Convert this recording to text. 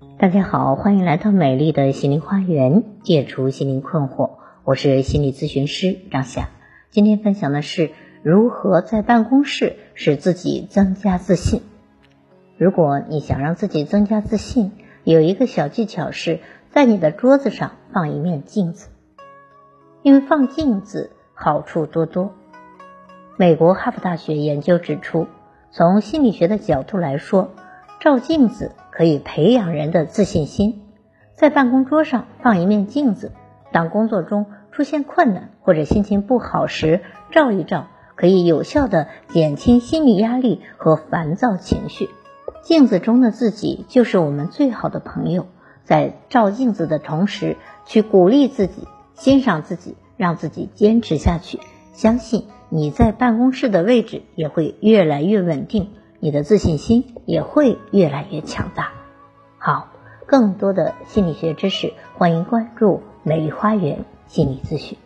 大家好，欢迎来到美丽的心灵花园，解除心灵困惑。我是心理咨询师张霞。今天分享的是如何在办公室使自己增加自信。如果你想让自己增加自信，有一个小技巧是在你的桌子上放一面镜子，因为放镜子好处多多。美国哈佛大学研究指出，从心理学的角度来说，照镜子可以培养人的自信心。在办公桌上放一面镜子，当工作中出现困难或者心情不好时，照一照，可以有效的减轻心理压力和烦躁情绪。镜子中的自己就是我们最好的朋友。在照镜子的同时，去鼓励自己，欣赏自己，让自己坚持下去，相信。你在办公室的位置也会越来越稳定，你的自信心也会越来越强大。好，更多的心理学知识，欢迎关注美丽花园心理咨询。